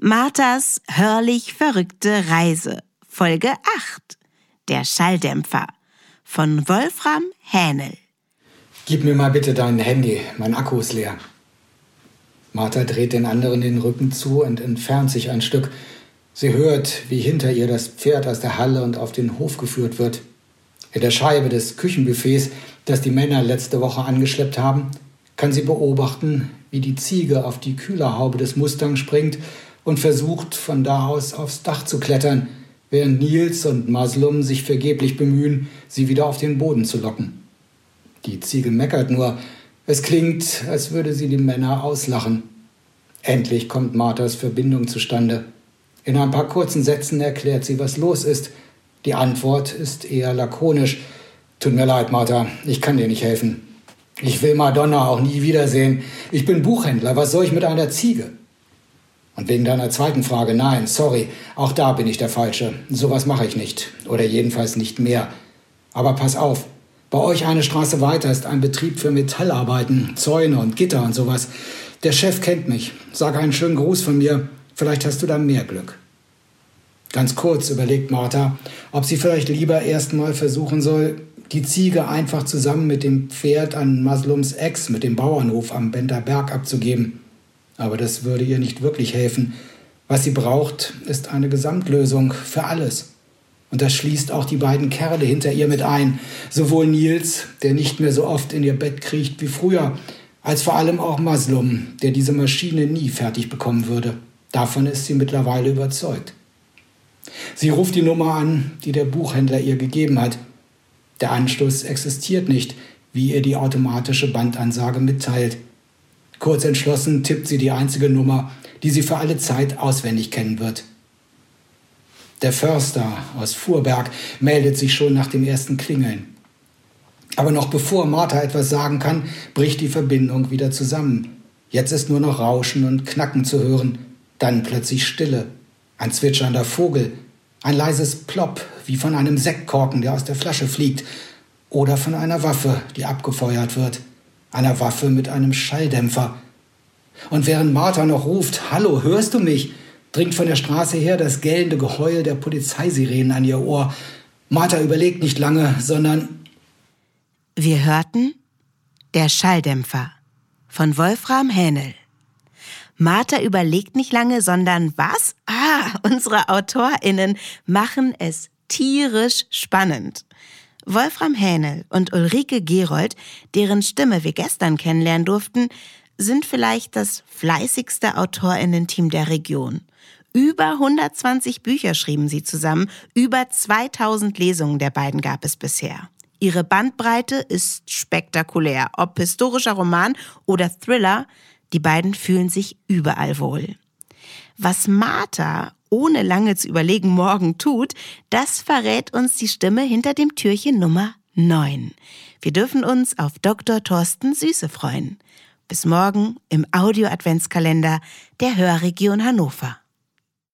Marthas hörlich verrückte Reise. Folge 8. Der Schalldämpfer von Wolfram Hähnel. Gib mir mal bitte dein Handy, mein Akku ist leer. Martha dreht den anderen den Rücken zu und entfernt sich ein Stück. Sie hört, wie hinter ihr das Pferd aus der Halle und auf den Hof geführt wird. In der Scheibe des Küchenbuffets, das die Männer letzte Woche angeschleppt haben, kann sie beobachten, wie die Ziege auf die Kühlerhaube des Mustang springt und versucht, von da aus aufs Dach zu klettern, während Nils und Maslum sich vergeblich bemühen, sie wieder auf den Boden zu locken. Die Ziege meckert nur. Es klingt, als würde sie die Männer auslachen. Endlich kommt Marthas Verbindung zustande. In ein paar kurzen Sätzen erklärt sie, was los ist. Die Antwort ist eher lakonisch. Tut mir leid, Martha, ich kann dir nicht helfen. Ich will Madonna auch nie wiedersehen. Ich bin Buchhändler. Was soll ich mit einer Ziege? Und wegen deiner zweiten Frage, nein, sorry, auch da bin ich der Falsche. Sowas mache ich nicht. Oder jedenfalls nicht mehr. Aber pass auf. Bei euch eine Straße weiter ist ein Betrieb für Metallarbeiten, Zäune und Gitter und sowas. Der Chef kennt mich. Sag einen schönen Gruß von mir. Vielleicht hast du da mehr Glück. Ganz kurz überlegt Martha, ob sie vielleicht lieber erst mal versuchen soll, die Ziege einfach zusammen mit dem Pferd an Maslums Ex mit dem Bauernhof am Bender Berg abzugeben. Aber das würde ihr nicht wirklich helfen. Was sie braucht, ist eine Gesamtlösung für alles. Und das schließt auch die beiden Kerle hinter ihr mit ein. Sowohl Nils, der nicht mehr so oft in ihr Bett kriecht wie früher, als vor allem auch Maslum, der diese Maschine nie fertig bekommen würde. Davon ist sie mittlerweile überzeugt. Sie ruft die Nummer an, die der Buchhändler ihr gegeben hat. Der Anschluss existiert nicht, wie ihr die automatische Bandansage mitteilt. Kurz entschlossen tippt sie die einzige Nummer, die sie für alle Zeit auswendig kennen wird. Der Förster aus Fuhrberg meldet sich schon nach dem ersten Klingeln. Aber noch bevor Martha etwas sagen kann, bricht die Verbindung wieder zusammen. Jetzt ist nur noch Rauschen und Knacken zu hören, dann plötzlich Stille, ein zwitschernder Vogel, ein leises Plopp, wie von einem Sektkorken, der aus der Flasche fliegt, oder von einer Waffe, die abgefeuert wird, einer Waffe mit einem Schalldämpfer. Und während Martha noch ruft, Hallo, hörst du mich? dringt von der Straße her das gellende Geheul der Polizeisirenen an ihr Ohr. Martha überlegt nicht lange, sondern Wir hörten Der Schalldämpfer von Wolfram Hähnel. Martha überlegt nicht lange, sondern was? Ah, unsere AutorInnen machen es tierisch spannend. Wolfram Hähnel und Ulrike Gerold, deren Stimme wir gestern kennenlernen durften, sind vielleicht das fleißigste AutorInnen-Team der Region. Über 120 Bücher schrieben sie zusammen, über 2000 Lesungen der beiden gab es bisher. Ihre Bandbreite ist spektakulär, ob historischer Roman oder Thriller, die beiden fühlen sich überall wohl. Was Martha ohne lange zu überlegen morgen tut, das verrät uns die Stimme hinter dem Türchen Nummer 9. Wir dürfen uns auf Dr. Thorsten Süße freuen. Bis morgen im Audio-Adventskalender der Hörregion Hannover.